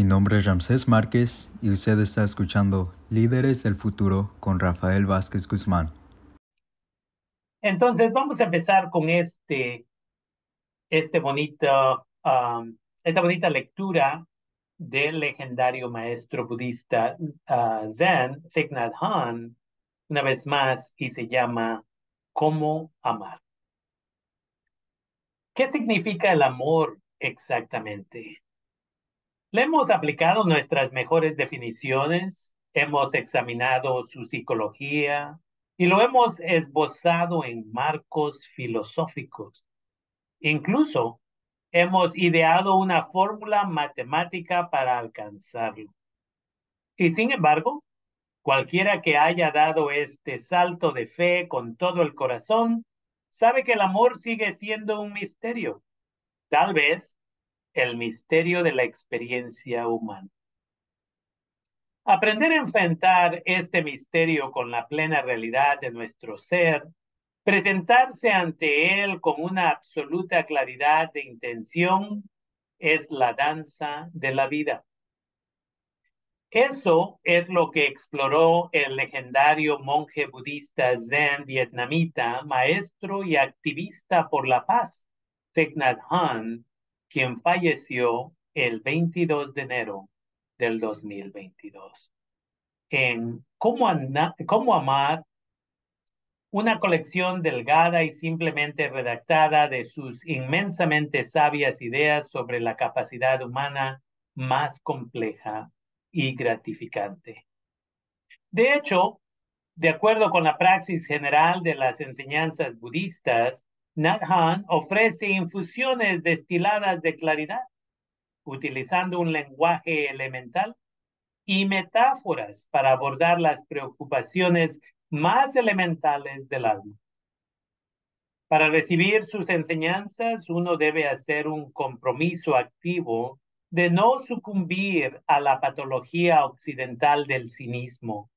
Mi nombre es Ramsés Márquez y usted está escuchando Líderes del Futuro con Rafael Vázquez Guzmán. Entonces vamos a empezar con este, este bonito, um, esta bonita lectura del legendario maestro budista uh, Zen, Thich Nhat Hanh, una vez más, y se llama ¿Cómo amar? ¿Qué significa el amor exactamente? Le hemos aplicado nuestras mejores definiciones, hemos examinado su psicología y lo hemos esbozado en marcos filosóficos. Incluso hemos ideado una fórmula matemática para alcanzarlo. Y sin embargo, cualquiera que haya dado este salto de fe con todo el corazón, sabe que el amor sigue siendo un misterio. Tal vez el misterio de la experiencia humana. Aprender a enfrentar este misterio con la plena realidad de nuestro ser, presentarse ante él con una absoluta claridad de intención, es la danza de la vida. Eso es lo que exploró el legendario monje budista zen vietnamita, maestro y activista por la paz, Thich Nhat Hanh, quien falleció el 22 de enero del 2022. En Cómo, Cómo Amar, una colección delgada y simplemente redactada de sus inmensamente sabias ideas sobre la capacidad humana más compleja y gratificante. De hecho, de acuerdo con la praxis general de las enseñanzas budistas, Nat ofrece infusiones destiladas de claridad, utilizando un lenguaje elemental y metáforas para abordar las preocupaciones más elementales del alma. Para recibir sus enseñanzas, uno debe hacer un compromiso activo de no sucumbir a la patología occidental del cinismo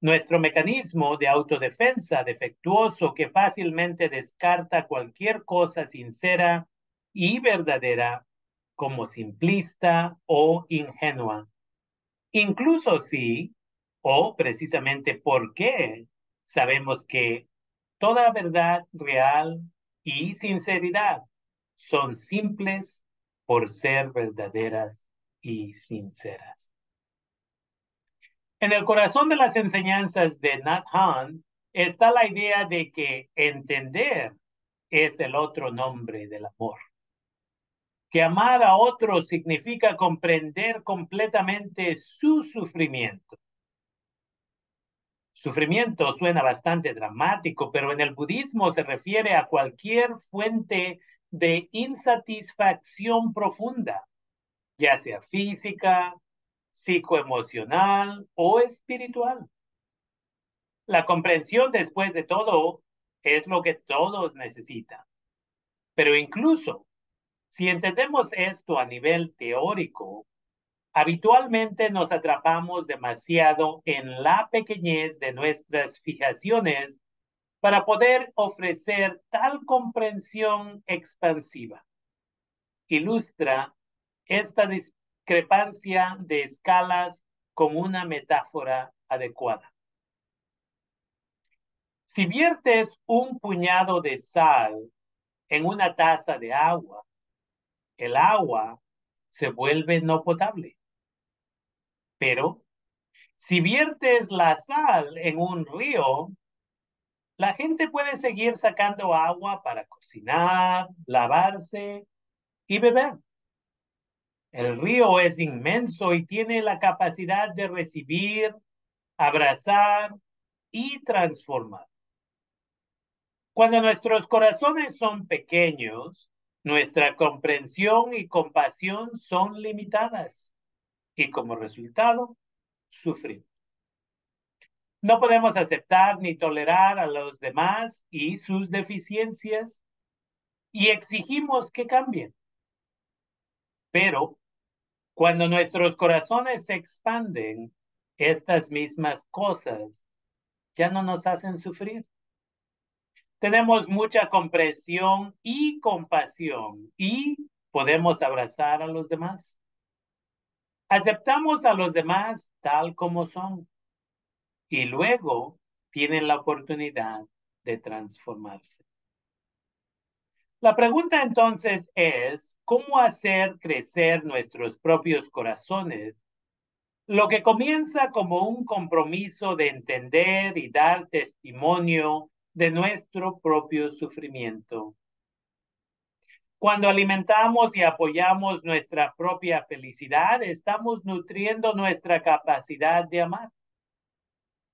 nuestro mecanismo de autodefensa defectuoso que fácilmente descarta cualquier cosa sincera y verdadera como simplista o ingenua. Incluso si, o precisamente porque, sabemos que toda verdad real y sinceridad son simples por ser verdaderas y sinceras. En el corazón de las enseñanzas de Nat Hanh está la idea de que entender es el otro nombre del amor. Que amar a otro significa comprender completamente su sufrimiento. Sufrimiento suena bastante dramático, pero en el budismo se refiere a cualquier fuente de insatisfacción profunda, ya sea física, psicoemocional o espiritual. La comprensión, después de todo, es lo que todos necesitan. Pero incluso si entendemos esto a nivel teórico, habitualmente nos atrapamos demasiado en la pequeñez de nuestras fijaciones para poder ofrecer tal comprensión expansiva. Ilustra esta discrepancia de escalas con una metáfora adecuada. Si viertes un puñado de sal en una taza de agua, el agua se vuelve no potable. Pero si viertes la sal en un río, la gente puede seguir sacando agua para cocinar, lavarse y beber. El río es inmenso y tiene la capacidad de recibir, abrazar y transformar. Cuando nuestros corazones son pequeños, nuestra comprensión y compasión son limitadas y como resultado sufrimos. No podemos aceptar ni tolerar a los demás y sus deficiencias y exigimos que cambien. Pero cuando nuestros corazones se expanden, estas mismas cosas ya no nos hacen sufrir. Tenemos mucha comprensión y compasión y podemos abrazar a los demás. Aceptamos a los demás tal como son y luego tienen la oportunidad de transformarse. La pregunta entonces es, ¿cómo hacer crecer nuestros propios corazones? Lo que comienza como un compromiso de entender y dar testimonio de nuestro propio sufrimiento. Cuando alimentamos y apoyamos nuestra propia felicidad, estamos nutriendo nuestra capacidad de amar.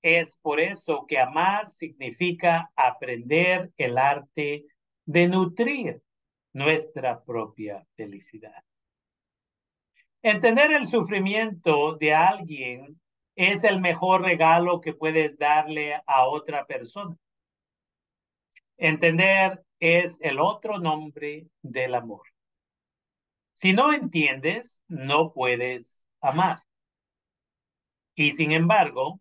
Es por eso que amar significa aprender el arte de nutrir nuestra propia felicidad. Entender el sufrimiento de alguien es el mejor regalo que puedes darle a otra persona. Entender es el otro nombre del amor. Si no entiendes, no puedes amar. Y sin embargo,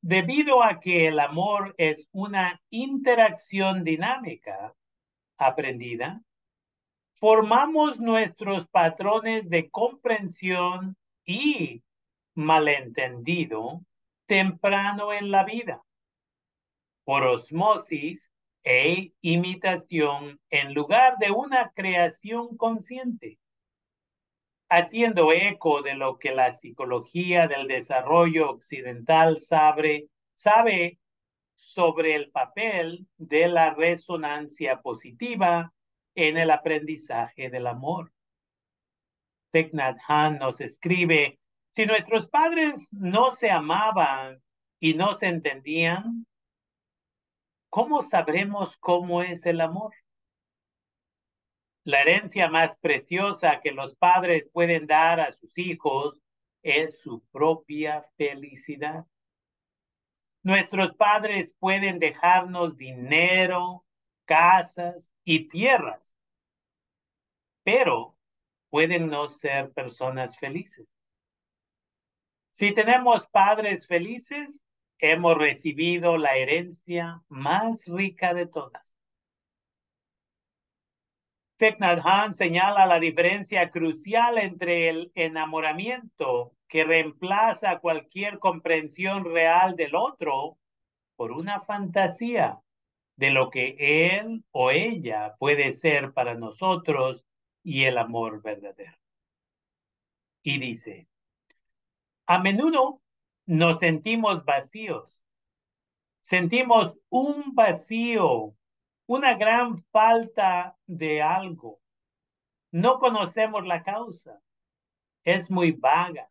debido a que el amor es una interacción dinámica aprendida, formamos nuestros patrones de comprensión y malentendido temprano en la vida. Por osmosis, e imitación en lugar de una creación consciente, haciendo eco de lo que la psicología del desarrollo occidental sabe, sabe sobre el papel de la resonancia positiva en el aprendizaje del amor. Thich Hanh nos escribe, si nuestros padres no se amaban y no se entendían, ¿cómo sabremos cómo es el amor? La herencia más preciosa que los padres pueden dar a sus hijos es su propia felicidad. Nuestros padres pueden dejarnos dinero, casas y tierras, pero pueden no ser personas felices. Si tenemos padres felices, hemos recibido la herencia más rica de todas. Thich Han señala la diferencia crucial entre el enamoramiento que reemplaza cualquier comprensión real del otro por una fantasía de lo que él o ella puede ser para nosotros y el amor verdadero. Y dice, a menudo nos sentimos vacíos. Sentimos un vacío, una gran falta de algo. No conocemos la causa. Es muy vaga.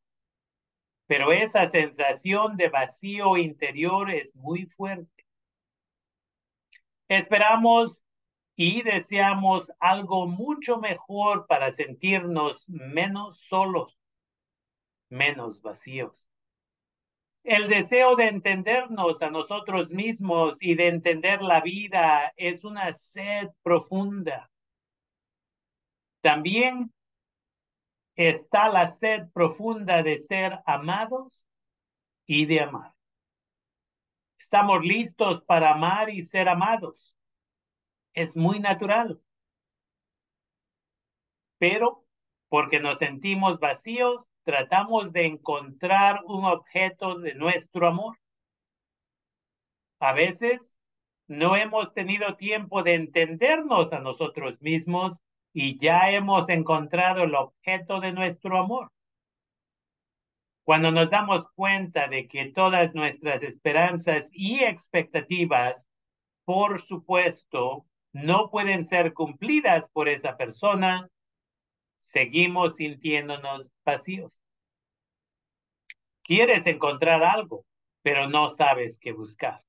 Pero esa sensación de vacío interior es muy fuerte. Esperamos y deseamos algo mucho mejor para sentirnos menos solos, menos vacíos el deseo de entendernos a nosotros mismos y de entender la vida es una sed profunda. También está la sed profunda de ser amados y de amar. Estamos listos para amar y ser amados. Es muy natural. Pero porque nos sentimos vacíos, tratamos de encontrar un objeto de nuestro amor. A veces no hemos tenido tiempo de entendernos a nosotros mismos y ya hemos encontrado el objeto de nuestro amor. Cuando nos damos cuenta de que todas nuestras esperanzas y expectativas, por supuesto, no pueden ser cumplidas por esa persona, seguimos sintiéndonos vacíos. Quieres encontrar algo, pero no sabes qué buscar.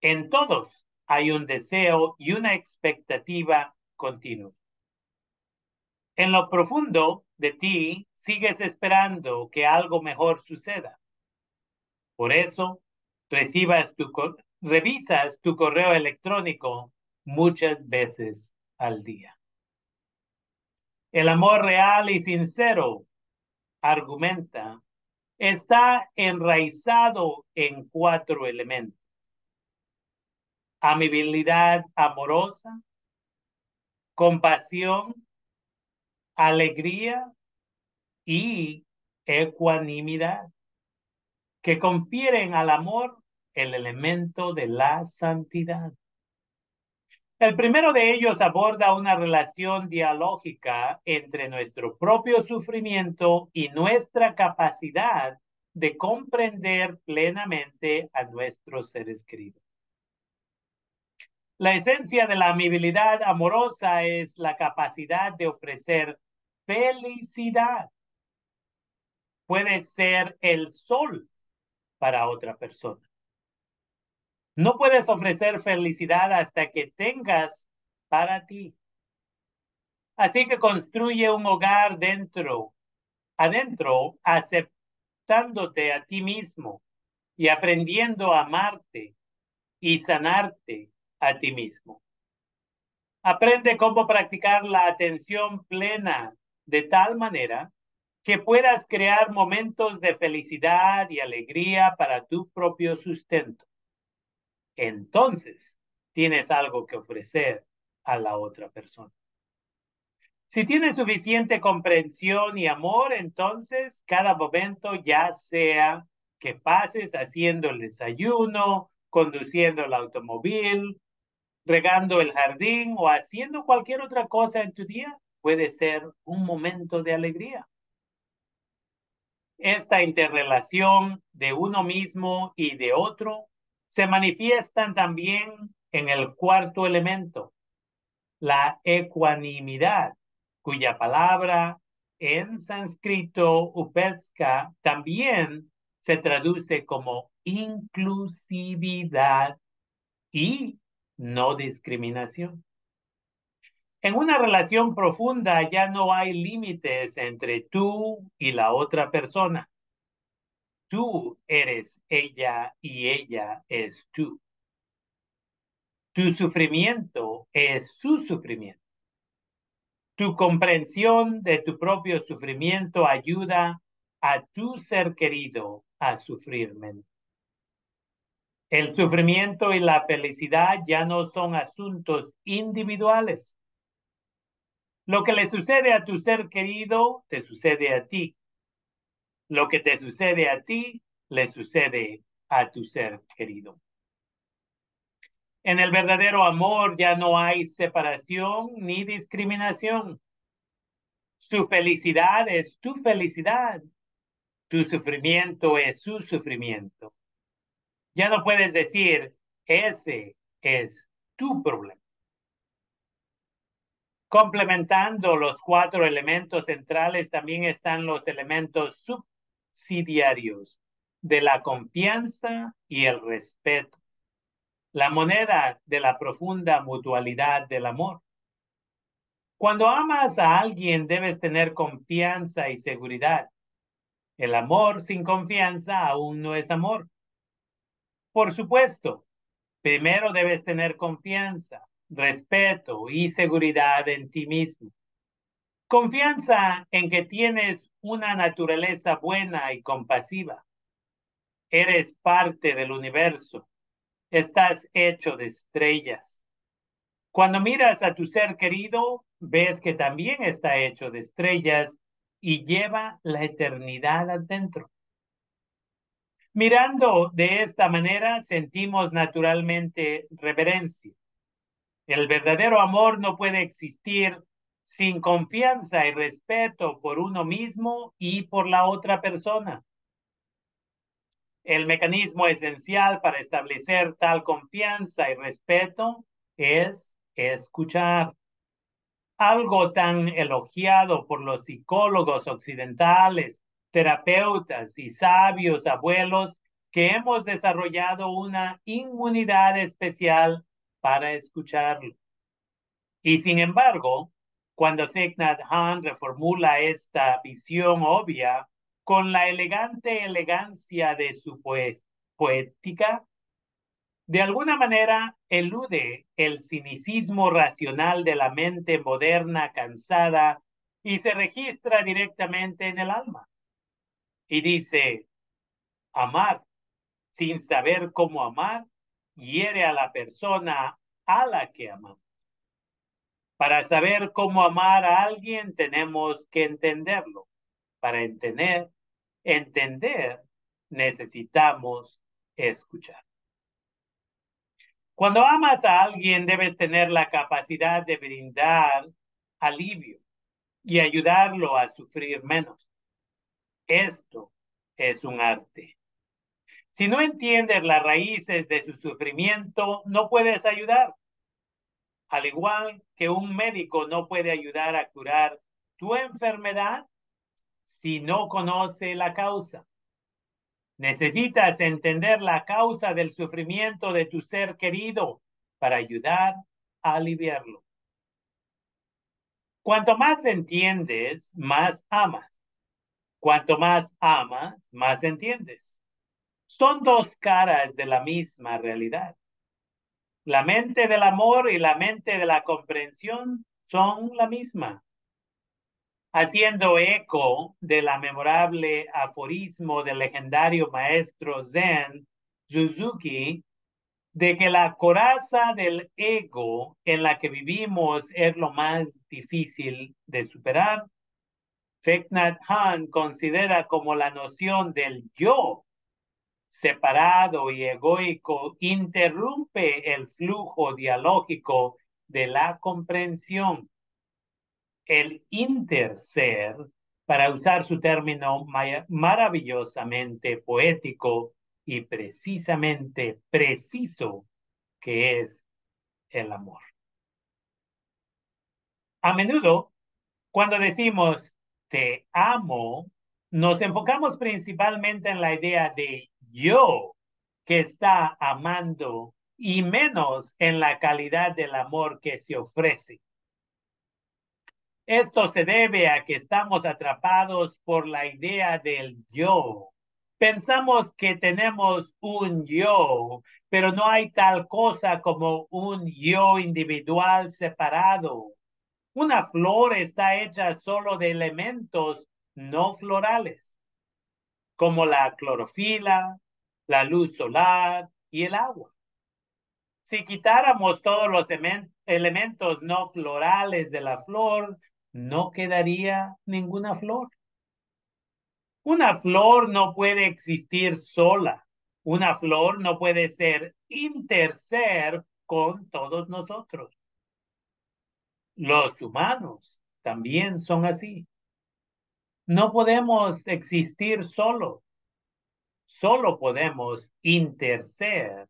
En todos hay un deseo y una expectativa continua. En lo profundo de ti sigues esperando que algo mejor suceda. Por eso, recibas tu, revisas tu correo electrónico muchas veces al día. El amor real y sincero, argumenta, está enraizado en cuatro elementos. Amabilidad amorosa, compasión, alegría y ecuanimidad, que confieren al amor el elemento de la santidad. El primero de ellos aborda una relación dialógica entre nuestro propio sufrimiento y nuestra capacidad de comprender plenamente a nuestros seres queridos. La esencia de la amabilidad amorosa es la capacidad de ofrecer felicidad. Puede ser el sol para otra persona. No puedes ofrecer felicidad hasta que tengas para ti. Así que construye un hogar dentro, adentro, aceptándote a ti mismo y aprendiendo a amarte y sanarte a ti mismo. Aprende cómo practicar la atención plena de tal manera que puedas crear momentos de felicidad y alegría para tu propio sustento entonces tienes algo que ofrecer a la otra persona. Si tienes suficiente comprensión y amor, entonces cada momento, ya sea que pases haciendo el desayuno, conduciendo el automóvil, regando el jardín o haciendo cualquier otra cosa en tu día, puede ser un momento de alegría. Esta interrelación de uno mismo y de otro se manifiestan también en el cuarto elemento, la ecuanimidad, cuya palabra en sánscrito upetska también se traduce como inclusividad y no discriminación. En una relación profunda ya no hay límites entre tú y la otra persona. Tú eres ella y ella es tú. Tu sufrimiento es su sufrimiento. Tu comprensión de tu propio sufrimiento ayuda a tu ser querido a sufrir menos. El sufrimiento y la felicidad ya no son asuntos individuales. Lo que le sucede a tu ser querido, te sucede a ti. Lo que te sucede a ti, le sucede a tu ser querido. En el verdadero amor ya no hay separación ni discriminación. Su felicidad es tu felicidad. Tu sufrimiento es su sufrimiento. Ya no puedes decir, ese es tu problema. Complementando los cuatro elementos centrales, también están los elementos sub subsidiarios de la confianza y el respeto, la moneda de la profunda mutualidad del amor. Cuando amas a alguien debes tener confianza y seguridad. El amor sin confianza aún no es amor. Por supuesto, primero debes tener confianza, respeto y seguridad en ti mismo. Confianza en que tienes una naturaleza buena y compasiva. Eres parte del universo. Estás hecho de estrellas. Cuando miras a tu ser querido, ves que también está hecho de estrellas y lleva la eternidad adentro. Mirando de esta manera, sentimos naturalmente reverencia. El verdadero amor no puede existir sin confianza y respeto por uno mismo y por la otra persona. El mecanismo esencial para establecer tal confianza y respeto es escuchar. Algo tan elogiado por los psicólogos occidentales, terapeutas y sabios abuelos que hemos desarrollado una inmunidad especial para escucharlo. Y sin embargo, cuando Thich Han reformula esta visión obvia con la elegante elegancia de su poética, de alguna manera elude el cinicismo racional de la mente moderna cansada y se registra directamente en el alma. Y dice, amar sin saber cómo amar hiere a la persona a la que amamos. Para saber cómo amar a alguien tenemos que entenderlo. Para entender, entender, necesitamos escuchar. Cuando amas a alguien, debes tener la capacidad de brindar alivio y ayudarlo a sufrir menos. Esto es un arte. Si no entiendes las raíces de su sufrimiento, no puedes ayudar. Al igual que un médico no puede ayudar a curar tu enfermedad si no conoce la causa. Necesitas entender la causa del sufrimiento de tu ser querido para ayudar a aliviarlo. Cuanto más entiendes, más amas. Cuanto más amas, más entiendes. Son dos caras de la misma realidad. La mente del amor y la mente de la comprensión son la misma. Haciendo eco de la memorable aforismo del legendario maestro Zen, Suzuki, de que la coraza del ego en la que vivimos es lo más difícil de superar, Thich Han considera como la noción del yo separado y egoico interrumpe el flujo dialógico de la comprensión. El interser, para usar su término maravillosamente poético y precisamente preciso, que es el amor. A menudo, cuando decimos te amo, nos enfocamos principalmente en la idea de yo que está amando y menos en la calidad del amor que se ofrece. Esto se debe a que estamos atrapados por la idea del yo. Pensamos que tenemos un yo, pero no hay tal cosa como un yo individual separado. Una flor está hecha solo de elementos no florales, como la clorofila, la luz solar y el agua. Si quitáramos todos los elementos no florales de la flor, no quedaría ninguna flor. Una flor no puede existir sola. Una flor no puede ser interser con todos nosotros. Los humanos también son así. No podemos existir solo. Solo podemos interser.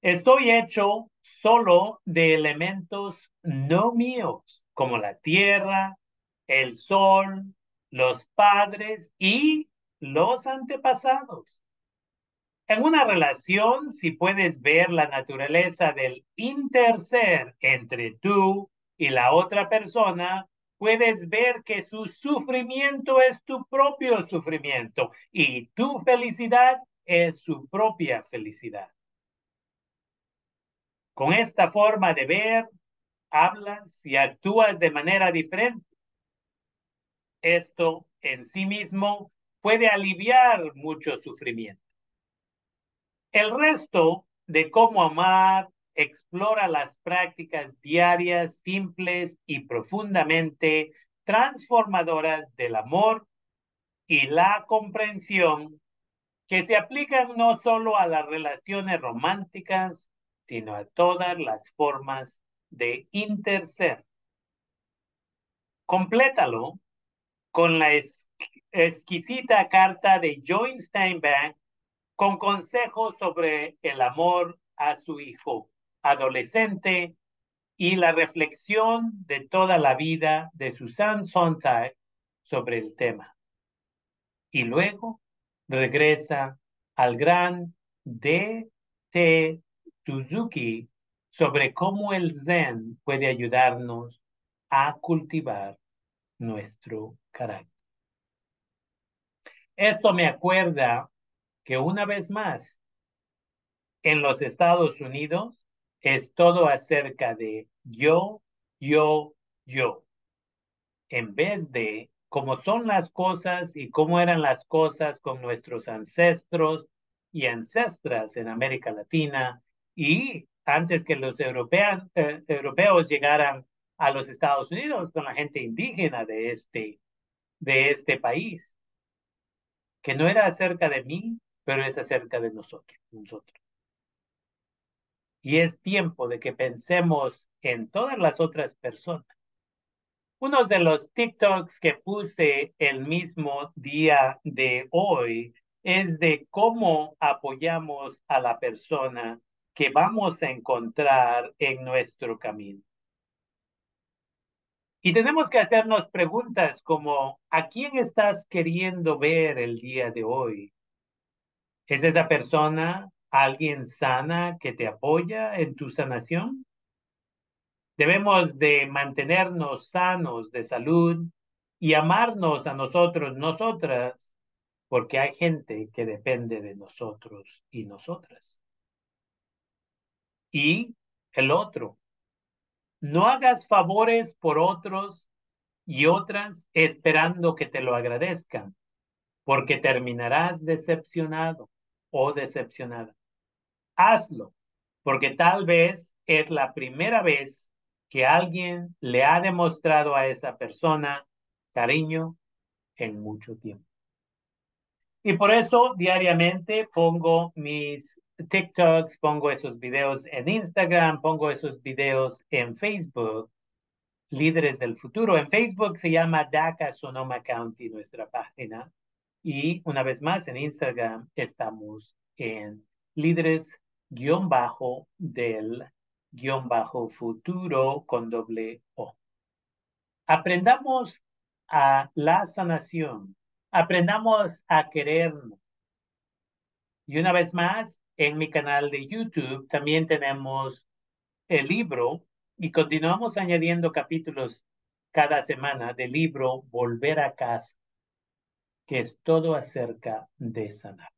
Estoy hecho solo de elementos no míos, como la tierra, el sol, los padres y los antepasados. En una relación, si puedes ver la naturaleza del interser entre tú y la otra persona, puedes ver que su sufrimiento es tu propio sufrimiento y tu felicidad es su propia felicidad. Con esta forma de ver, hablas y actúas de manera diferente. Esto en sí mismo puede aliviar mucho sufrimiento. El resto de cómo amar explora las prácticas diarias, simples y profundamente transformadoras del amor y la comprensión que se aplican no solo a las relaciones románticas, sino a todas las formas de interser. Complétalo con la exquisita carta de Joy Steinbeck con consejos sobre el amor a su hijo adolescente y la reflexión de toda la vida de Susan Sontag sobre el tema. Y luego regresa al gran D.T. Suzuki sobre cómo el Zen puede ayudarnos a cultivar nuestro carácter. Esto me acuerda que una vez más, en los Estados Unidos es todo acerca de yo, yo, yo, en vez de cómo son las cosas y cómo eran las cosas con nuestros ancestros y ancestras en América Latina y antes que los europeos, eh, europeos llegaran a los Estados Unidos con la gente indígena de este, de este país. que no era acerca de mí, pero es acerca de nosotros, nosotros. Y es tiempo de que pensemos en todas las otras personas. Uno de los TikToks que puse el mismo día de hoy es de cómo apoyamos a la persona que vamos a encontrar en nuestro camino. Y tenemos que hacernos preguntas como, ¿a quién estás queriendo ver el día de hoy? ¿Es esa persona alguien sana que te apoya en tu sanación? Debemos de mantenernos sanos de salud y amarnos a nosotros, nosotras, porque hay gente que depende de nosotros y nosotras. Y el otro, no hagas favores por otros y otras esperando que te lo agradezcan, porque terminarás decepcionado o decepcionada. Hazlo, porque tal vez es la primera vez que alguien le ha demostrado a esa persona cariño en mucho tiempo. Y por eso diariamente pongo mis TikToks, pongo esos videos en Instagram, pongo esos videos en Facebook, Líderes del Futuro. En Facebook se llama DACA Sonoma County, nuestra página. Y una vez más, en Instagram estamos en líderes guion bajo del guion bajo futuro con doble O. Aprendamos a la sanación. Aprendamos a querernos. Y una vez más, en mi canal de YouTube también tenemos el libro y continuamos añadiendo capítulos cada semana del libro Volver a casa, que es todo acerca de sanar.